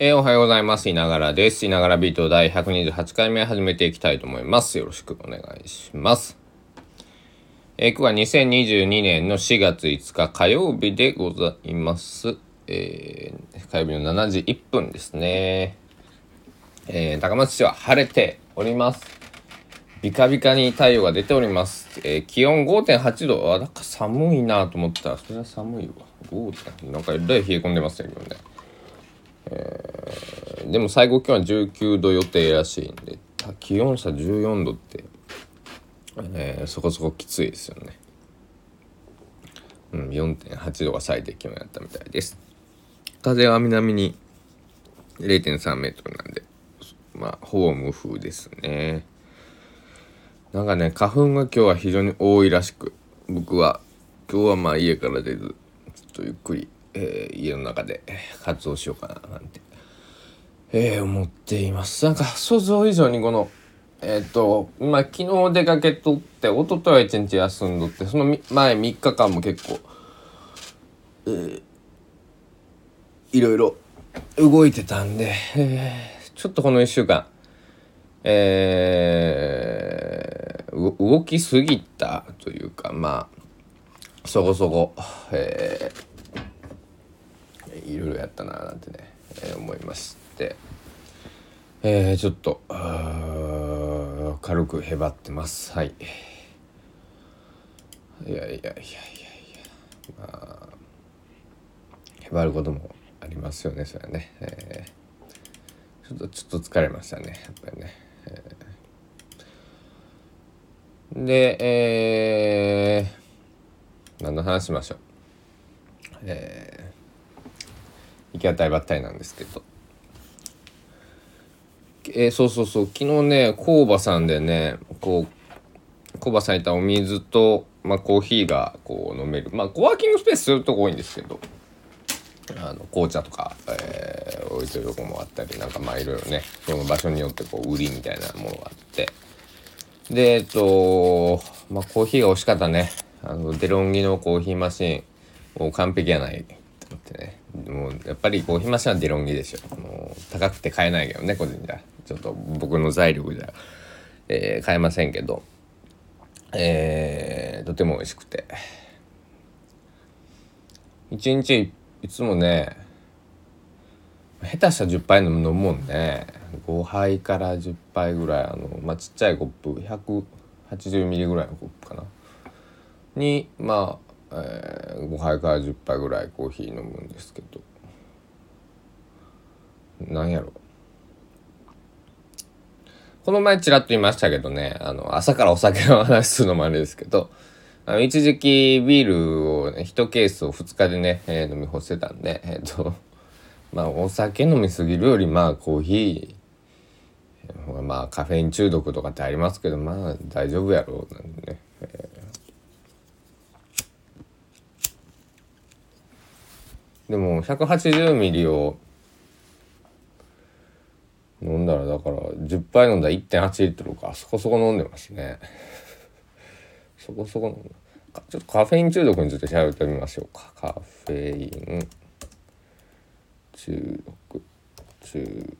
えー、おはようございます。いながらです。いながらビート第128回目始めていきたいと思います。よろしくお願いします。えー、今日は2022年の4月5日火曜日でございます。えー、火曜日の7時1分ですね。えー、高松市は晴れております。ビカビカに太陽が出ております。えー、気温5.8度。あ、なんか寒いなと思ったら、それは寒いわ。5. なんかえらい冷え込んでますよ、今ね。えー、でも最高気温は19度予定らしいんで気温差14度って、えー、そこそこきついですよね。うん4.8度が最低気温やったみたいです。風は南に0.3メートルなんでまあほぼ無風ですね。なんかね花粉が今日は非常に多いらしく僕は今日はまあ家から出ずちょっとゆっくりえー、家の中で活動しようかななんて、えー、思っています。なんか想像以上にこのえっ、とまあ昨日出かけとって一昨日は一日休んどってその前3日間も結構、えー、いろいろ動いてたんで、えー、ちょっとこの1週間えー、動きすぎたというかまあそこそこ、えー、ったななんてね、えー、思いまして、えー、ちょっと軽くへばってます。はい。いやいやいやいやいや。まあへばることもありますよねそれはね、えー、ちょっとちょっと疲れましたねやっぱりね、えー、でえー、何の話しましょう。えー行き当たりばったりなんですけど。えー、そうそうそう。昨日ね工場さんでねこう工場さんいたお水と、まあ、コーヒーがこう飲める。まあコワーキングスペースするとこ多いんですけど。あの紅茶とか、えー、置いてるとこもあったりなんかまあいろいろねその場所によってこう売りみたいなものがあって。でえっとまあコーヒーが美味しかったね。あのデロンギのコーヒーマシンもう完璧やないと思ってね。もうやっぱりコーヒーマシンはデロンギでしょ。もう高くて買えないけどね個人じゃ。ちょっと僕の財力じゃ、えー、買えませんけど。えー、とても美味しくて。一日いつもね下手したら10杯飲むもんね。5杯から10杯ぐらいあの、まあ、ちっちゃいコップ180ミリぐらいのコップかな。にまあえー、5杯から10杯ぐらいコーヒー飲むんですけど。なんやろ。この前ちらっと言いましたけどねあの朝からお酒の話するのもあれですけどあの一時期ビールをね1ケースを2日でね、えー、飲み干してたんでえっ、ー、と まあお酒飲みすぎるよりまあコーヒーまあカフェイン中毒とかってありますけどまあ大丈夫やろうなんでね、えーでも180ミリを飲んだらだから10杯飲んだら1.8リットルか。そこそこ飲んでますね。そこそこ飲んだ。ちょっとカフェイン中毒について調べてみましょうか。カフェイン中毒中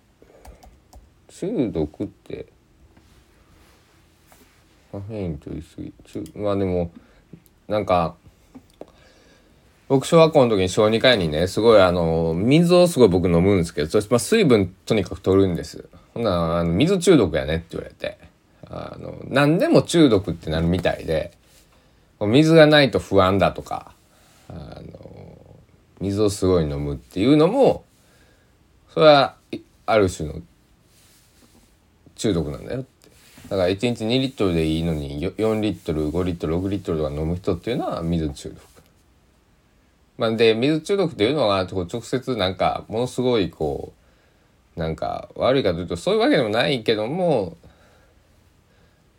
中毒ってカフェイン取りすぎ中まあでもなんか僕小学校の時に小児科医にねすごいあの水をすごい僕飲むんですけどそして、まあ、水分とにかく取るんです。ほんなあの水中毒やねって言われて。あの何でも中毒ってなるみたいで水がないと不安だとかあの水をすごい飲むっていうのもそれはある種の中毒なんだよって。だから1日2リットルでいいのに4リットル5リットル6リットルとか飲む人っていうのは水中毒。まあ、で水中毒っていうのは直接なんかものすごいこうなんか悪いかというとそういうわけでもないけども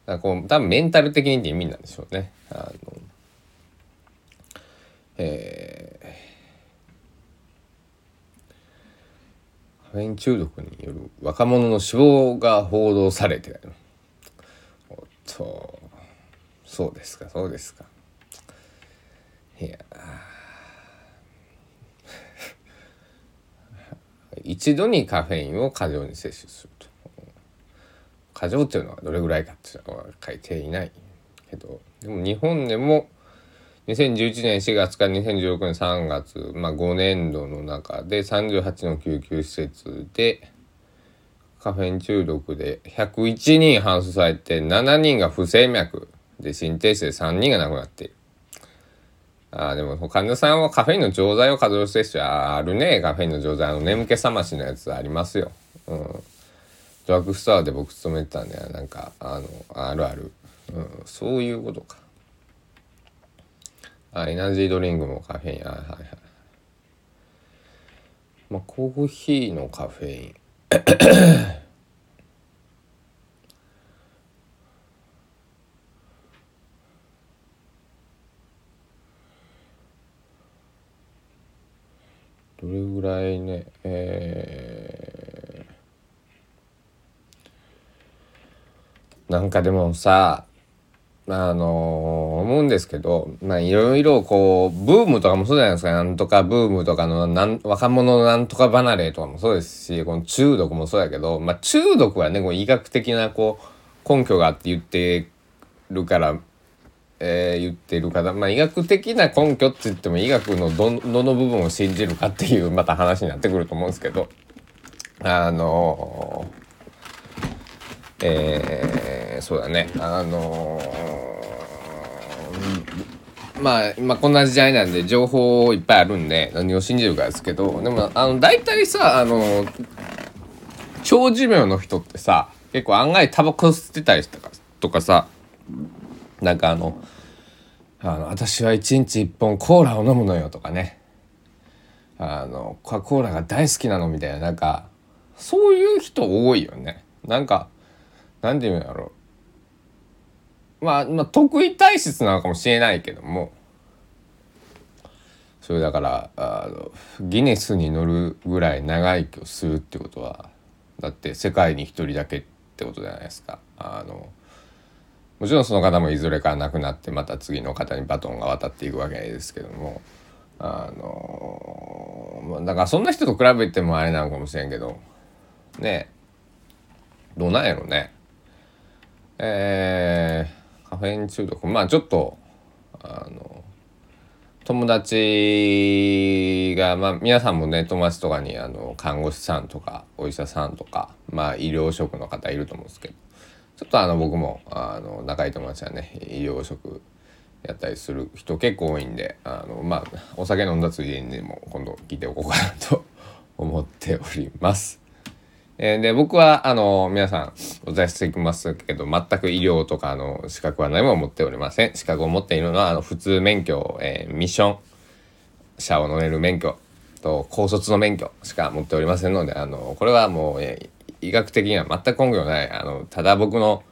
なんかこう多分メンタル的にって意味なんでしょうね。あのえー、カフェイン中毒による若者の死亡が報道されておっとそうですかそうですかいや一度にカフェインを過剰に摂取すると。過剰っていうのはどれぐらいかっていうのは書いていないけど。でも日本でも2011年4月から2016年3月、まあ、5年度の中で38の救急施設でカフェイン中毒で101人搬送されて7人が不整脈で心停止で3人が亡くなっている。あでも患者さんはカフェインの錠剤を過剰摂取あるねカフェインの錠剤の眠気覚ましのやつありますよ。うん。ドラッグストアで僕勤めてたんでなんかあのあるある、うん、そういうことか。あエナジードリンクもカフェインはいはいはい。まあコーヒーのカフェインどれぐらいねえー、なんかでもさあのー、思うんですけどまあいろいろこうブームとかもそうじゃないですか。なんとかブームとかのなん若者のなんとか離れとかもそうですしこの中毒もそうやけど、まあ、中毒はねこう医学的なこう根拠があって言ってるからえー、言ってる方、まあ、医学的な根拠って言っても医学のどどの部分を信じるかっていうまた話になってくると思うんですけどあのー、えー、そうだねあのー、まあ今こんな時代なんで情報いっぱいあるんで何を信じるかですけどでもあの大体さあの長寿命の人ってさ結構案外タバコ吸ってたりとかとかさなんかあのあの私は一日一本コーラを飲むのよとかね。あのコカ・コーラが大好きなのみたいななんかそういう人多いよね。なんかなんて言うんだろ。うまあ、まあ、得意体質なのかもしれないけども。それだからあのギネスに乗るぐらい長生きをするってことはだって世界に一人だけってことじゃないですか。あのもちろんその方もいずれか亡くなってまた次の方にバトンが渡っていくわけですけどもあのだからそんな人と比べてもあれなのかもしれんけどねどうなんやろね。えー、カフェイン中毒。まあちょっとあの友達がまあ皆さんもね友達とかにあの看護師さんとかお医者さんとかまあ医療職の方いると思うんですけど。ちょっとあの僕もあの仲いい友達はね医療職やったりする人結構多いんであのまあお酒飲んだついでにも今度聞いておこうかなと 思っております。えー、で僕はあの皆さんお伝えしていきますけど全く医療とかの資格は何も持っておりません。資格を持っているのはあの普通免許、えー、ミッション車を乗れる免許と高卒の免許しか持っておりませんのであのこれはもう、えー医学的には全く根拠ないあのただ僕の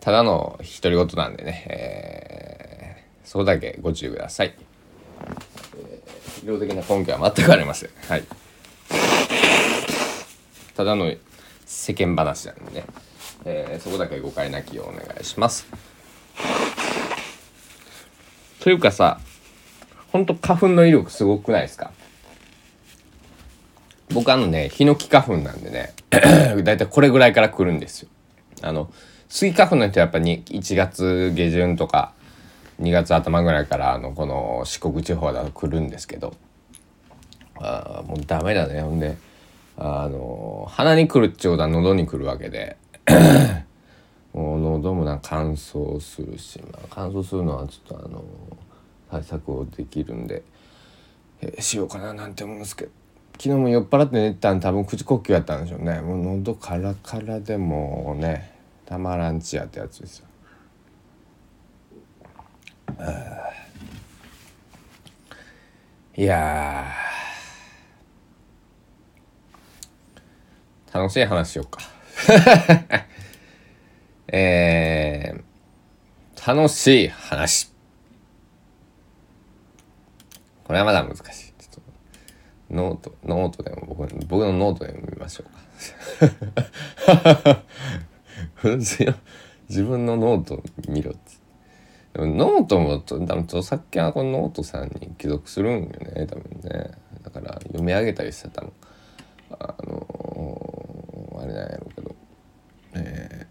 ただの独り言なんでね、えー、そこだけご注意ください、えー、医療的な根拠は全くありません。はい。ただの世間話なんでね、えー、そこだけ誤解なきようお願いします。というかさほんと花粉の威力すごくないですか？僕あのね、ヒノキ花粉なんでね、だいたいこれぐらいから来るんですよ。あの、スギ花粉の人はやっぱり1月下旬とか2月頭ぐらいからあのこの四国地方だと来るんですけど、あもうダメだね。ほんで、あの、鼻に来るっちゅうことは喉に来るわけで、もう喉もな乾燥するし、まあ、乾燥するのはちょっとあの、対策をできるんで、えー、しようかななんて思うんですけど。昨日も酔っ払って寝てたん多分口呼吸やったんでしょうね。もう喉カラカラでもねたまらんちやってやつですよ。いや楽しい話しようか。えー、楽しい話。これはまだ難しい。ノート、ノートでも僕、僕のノートでも見ましょうか。自分のノート見ろって。でもノートも多分著作権はこのノートさんに帰属するんよね、多分ね。だから読み上げたりしてたの、あのー、あれなんやろうけど、え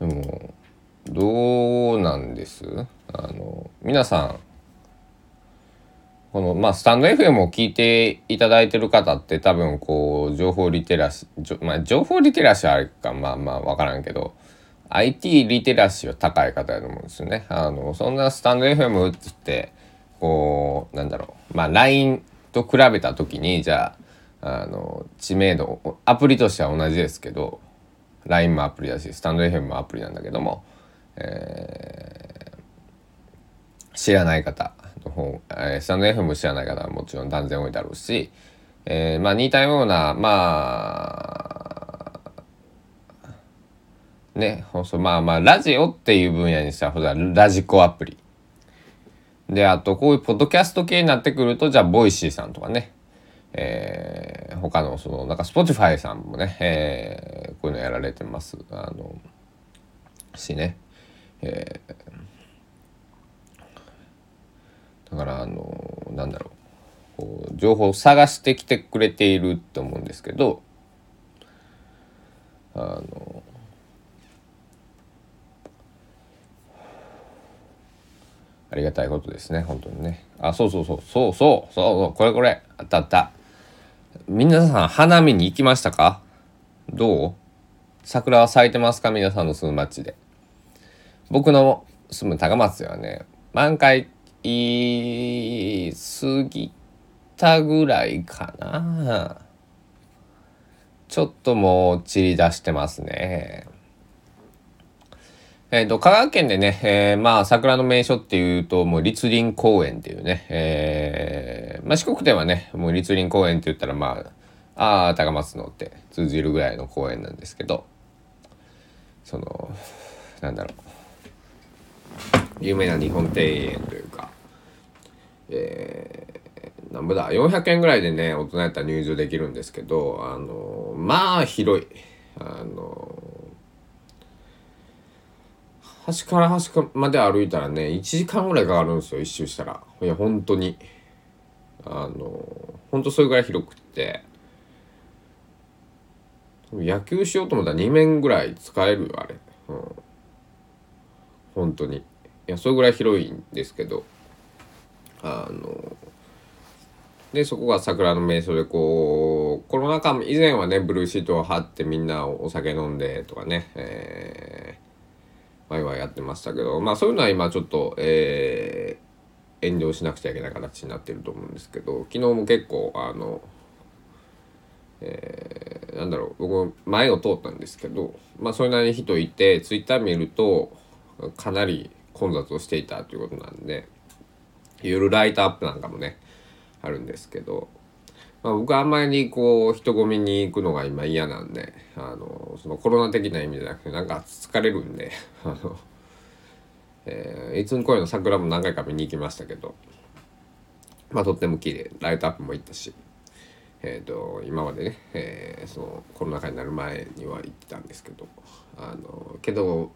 ー、でも、どうなんです？あの、皆さん、このまあスタンド FM を聞いていただいてる方って多分こう情報リテラシーまあ情報リテラシーあるかまあまあ分からんけど IT リテラシーは高い方やと思うんですよね。あのそんなスタンド FM ってってこうなんだろうまあ LINE と比べた時にじゃああの知名度アプリとしては同じですけど LINE もアプリだしスタンド FM もアプリなんだけども、えー、知らない方方、えー、スタンド FM 知らない方はもちろん断然多いだろうし、えー、まあ似たようなまあねまあまあラジオっていう分野にしたらラジコアプリ。であとこういうポッドキャスト系になってくるとじゃあ Voicy さんとかねえー、他のそのなんか Spotify さんもね、えー、こういうのやられてます。あのしね、えー、だからあのなんだろう。こう情報を探してきてくれていると思うんですけどあのありがたいことですね本当にね。あそうそうそうそうそうそうこれこれあったあった。皆さん花見に行きましたか？どう？桜は咲いてますか？皆さんの住む町で。僕の住む高松ではね満開過ぎたぐらいかな。ちょっともう散り出してますね。えっ、ー、と、香川県でね、えー、まあ、桜の名所っていうと、もう、立林公園っていうね、えー、まあ、四国ではね、もう、立林公園って言ったら、まあ、ああ、高松のって通じるぐらいの公園なんですけど、その、なんだろう、有名な日本庭園というか、えー、なんぼだ、400円ぐらいでね、大人やったら入場できるんですけど、あの、まあ、広い。あの、端から端まで歩いたらね1時間ぐらいかかるんですよ一周したら。いや本当に。あの本当それぐらい広くって。野球しようと思ったら2面ぐらい使えるよあれ。うん。本当に。いやそれぐらい広いんですけど。あのでそこが桜の名所でこうコロナ禍以前はねブルーシートを張ってみんなお酒飲んでとかね、えーワイワイやってましたけどまあそういうのは今ちょっと、えー、遠慮しなくちゃいけない形になってると思うんですけど昨日も結構あの、えー、なんだろう僕前を通ったんですけどまあそれなりに人いてツイッター見るとかなり混雑をしていたということなんで夜ライトアップなんかもねあるんですけどまあ、僕はあんまりこう人混みに行くのが今嫌なんであのそのコロナ的な意味じゃなくてなんか疲れるんで あの、えー、いつの声の桜も何回か見に行きましたけどまあとっても綺麗ライトアップも行ったし、えーと、今までね、えー、そのコロナ禍になる前には行ってたんですけどあのけど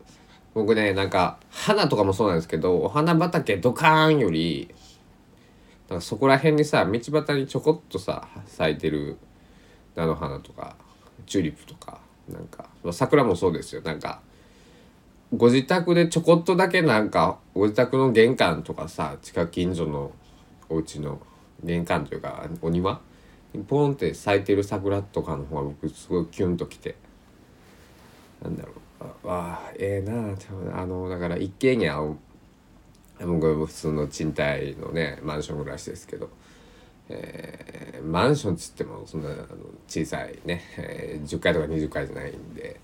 僕ねなんか花とかもそうなんですけどお花畑ドカーンよりなんかそこら辺にさ道端にちょこっとさ咲いてる菜の花とかチューリップとかなんか桜もそうですよ。なんかご自宅でちょこっとだけなんかご自宅の玄関とかさ近近所のお家の玄関というかお庭にポンって咲いてる桜とかの方が僕すごいキュンときてなんだろう。ああええー、な。あのだから一軒家を僕は普通の賃貸のねマンション暮らしですけど、えー、マンションっつってもそんなあの小さいね、えー、10階とか20階じゃないんで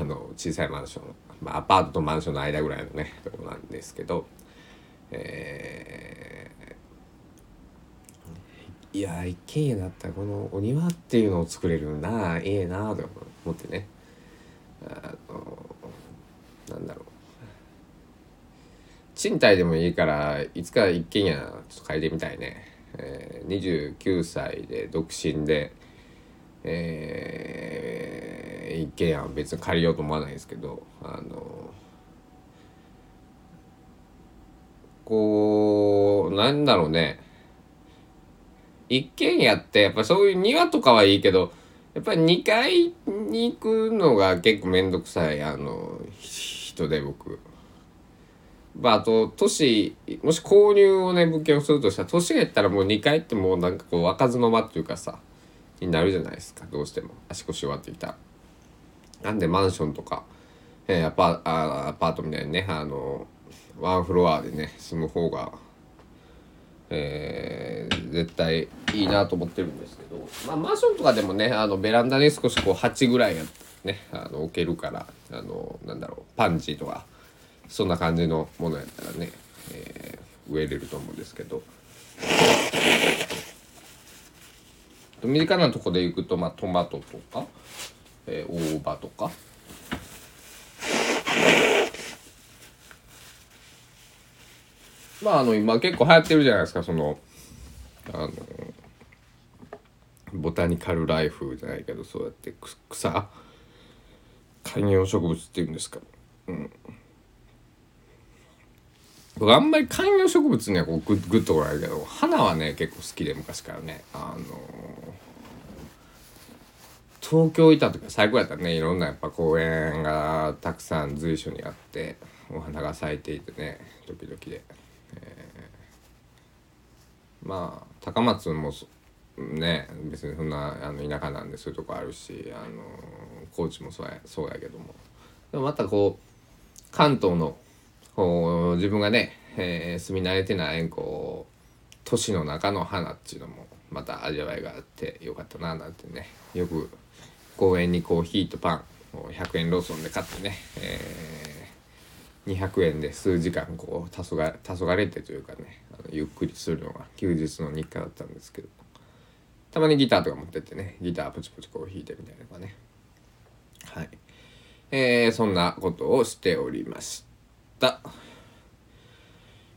あの小さいマンション、まあ、アパートとマンションの間ぐらいのねとこなんですけど、えー、いや一軒家だったらこのお庭っていうのを作れるなええなと思ってね。あのなんだろう。賃貸でもいいからいつか一軒家ちょっと借りてみたいね、えー、29歳で独身でえー、一軒家は別に借りようと思わないですけどあのこうなんだろうね。一軒家ってやっぱそういう庭とかはいいけどやっぱり2階に行くのが結構面倒くさいあの人で僕。まああと年もし購入をね物件をするとしたら年がいったらもう2階ってもうなんかこう開かずの間っていうかさになるじゃないですか。どうしても。足腰弱ってきた。らなんでマンションとか、えー、アパあアパートみたいにねあのワンフロアでね住む方がえー、絶対いいなと思ってるんですけど、まあ、マンションとかでもねあのベランダに少しこう鉢ぐらいねあの置けるからあのなんだろうパンチとかそんな感じのものやったらね、えー、植えれると思うんですけど。身近なとこで行くと、まあ、トマトとか、えー、大葉とかまああの今結構流行ってるじゃないですかそのあのボタニカルライフじゃないけどそうやって草。観葉植物っていうんですか。うん。僕あんまり観葉植物にはこうグッグッとこないけど花はね結構好きで昔からね。あの東京いた時は最高やったね。いろんなやっぱ公園がたくさん随所にあってお花が咲いていてね時々で。まあ高松もね別にそんなあの田舎なんでそういうとこあるしあの高知もそうやそうやけども。でもまたこう関東のこう自分がね、えー、住み慣れてないこう都市の中の花っていうのもまた味わいがあってよかったななんてねよく公園にコーヒーとパンを100円ローソンで買ってね、えー、200円で数時間こう黄昏黄昏てというかねゆっくりするのが休日の日課だったんですけど。たまにギターとか持ってってねギターポチポチこう弾いてみたいなね。はい。えー、そんなことをしておりました。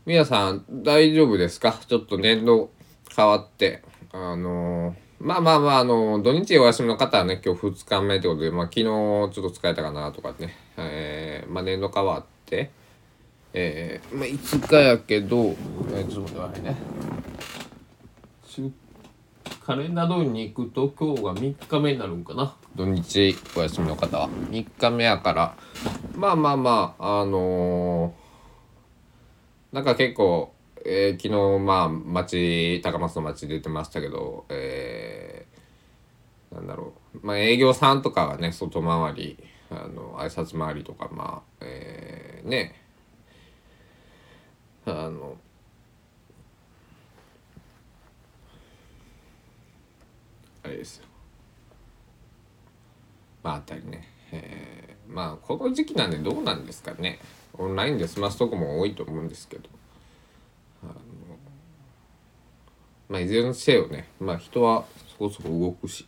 皆さん大丈夫ですか？ちょっと年度変わってあのー、まあまあまああの土日お休みの方はね今日2日目ってことでまあ昨日ちょっと使えたかなとかねえー、まあ年度変わってえー、まあ、5日やけど、えー、ちょっと待ってね。カレンダー通りに行くと今日が3日目になるんかな。土日お休みの方は。3日目やから。まあまあまああのー、なんか結構、えー、昨日まあ町高松の町出てましたけどえー、なんだろう。まあ営業さんとかはね外回りあの挨拶回りとかまあえー、ね。あの。あれですよ。まああたりね、えー、まあこの時期なんでどうなんですかね。オンラインで済ますとこも多いと思うんですけど。あの。まあいずれにせいよね。まあ人はそこそこ動くし、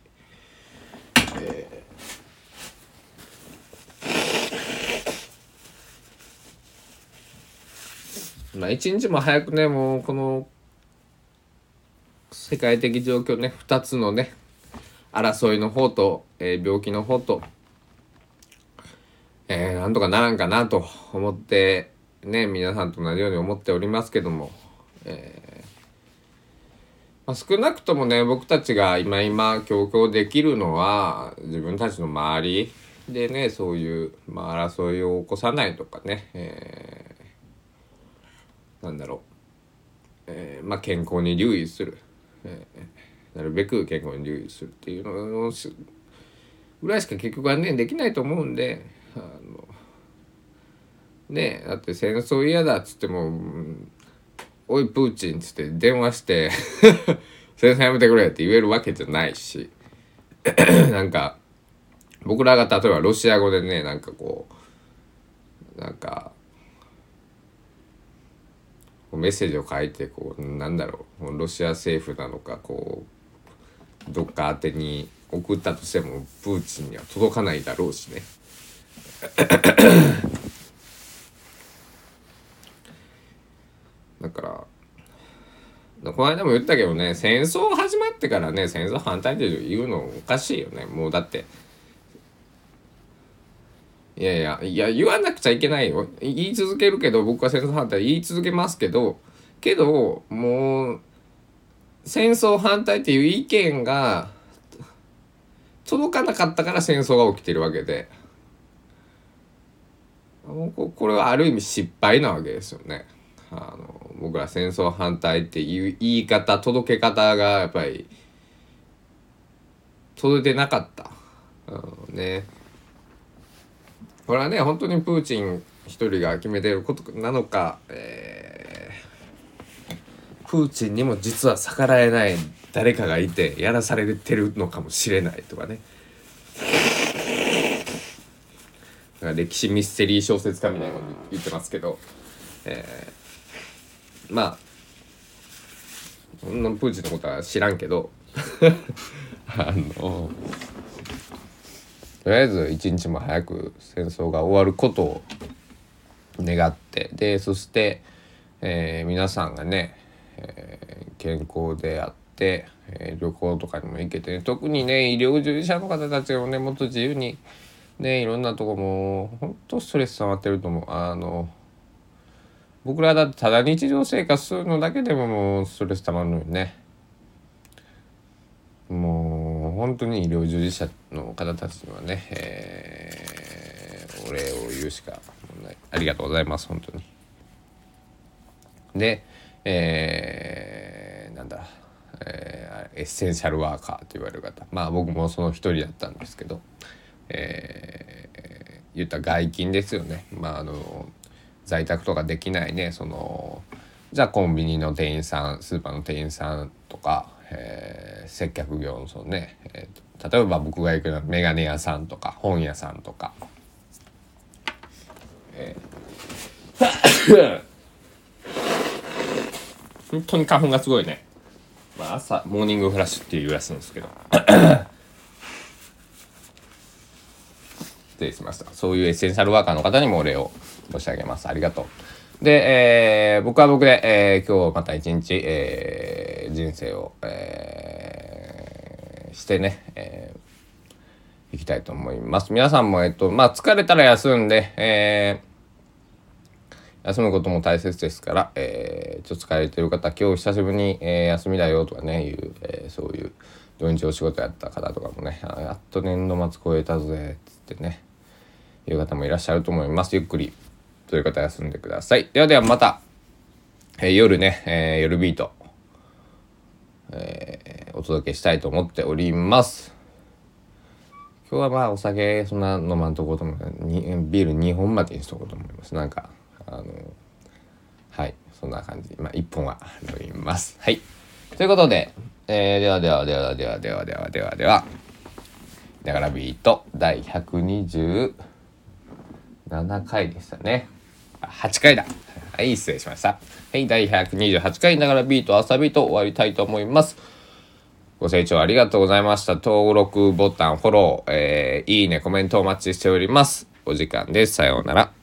えーまあ一日も早くねもうこの世界的状況ね2つのね争いの方と、えー、病気の方と、えー、なんとかならんかなと思ってね皆さんと同じように思っておりますけども、えーまあ、少なくともね僕たちが今今強々できるのは自分たちの周りでねそういう、まあ、争いを起こさないとかね、えーなんだろう、えー、まあ健康に留意する、えー、なるべく健康に留意するっていうのをぐらいしか結局はねできないと思うんであのねだって戦争嫌だっつっても「おいプーチン」っつって電話して「戦争やめてくれ」って言えるわけじゃないし なんか僕らが例えばロシア語でねなんかこうなんかメッセージを書いてこうなんだろうロシア政府なのかこうどっか宛てに送ったとしてもプーチンには届かないだろうしね。だからこの間も言ったけどね戦争始まってからね戦争反対って言うのおかしいよねもうだっていやいや、いや、言わなくちゃいけないよ。言い続けるけど、僕は戦争反対言い続けますけど、けど、もう、戦争反対っていう意見が届かなかったから戦争が起きてるわけで。これはある意味失敗なわけですよね。あの僕ら戦争反対っていう言い方届け方がやっぱり届いてなかった。うん、ね。これはね本当にプーチン一人が決めてることなのか、えー、プーチンにも実は逆らえない誰かがいてやらされてるのかもしれないとかね。歴史ミステリー小説家みたいなこと言ってますけど、えー、まあそんなプーチンのことは知らんけど あのとりあえず一日も早く戦争が終わることを願ってでそして、えー、皆さんがね、えー、健康であって、えー、旅行とかにも行けて、ね、特にね医療従事者の方たちがねもっと自由にねいろんなとこも本当ストレス溜まってると思う。あの僕らだってただ日常生活するのだけでももうストレス溜まるのよね。もう本当に医療従事者の方たちにはね、えー、お礼を言うしかないありがとうございます本当にでえー、なんだえー、エッセンシャルワーカーと言われる方まあ僕もその一人だったんですけどえー、言った外勤ですよね。まああの在宅とかできないねそのじゃあコンビニの店員さんスーパーの店員さんとか、えー、接客業のそのね、えー、例えば僕が行くのは眼鏡屋さんとか本屋さんとか。えー本当に花粉がすごいね。まあ、朝、モーニングフラッシュっていうらしいんですけど。失礼しました。そういうエッセンシャルワーカーの方にもお礼を申し上げます。ありがとう。で、えー、僕は僕で、えー、今日また一日、えー、人生を、えー、してね、えー、いきたいと思います。皆さんも、えっと、まあ、疲れたら休んで、えー、休むことも大切ですから、えー、ちょっと疲れてる方、今日久しぶりに、えー、休みだよとかね、いう、えー、そういう、土日お仕事やった方とかもね、やっと年度末超えたぜ、つってね、いう方もいらっしゃると思います。ゆっくりという方休んでください。ではではまた、えー、夜ね、えー、夜ビート、届けしたいと思っております。今日はまあお酒そんな飲まんとこうと思うビール2本までにしとこうと思います。なんか、あの、はい、そんな感じ。まあ1本は飲みます。はい。ということで、えー、ではではではではではではではでは、だからビート第127回でしたね。8回だ。はい、失礼しました。はい、第128回ながらビート遊びと終わりたいと思います。ご清聴ありがとうございました。登録ボタン、フォロー、えー、いいね、コメントお待ちしております。お時間です。さようなら。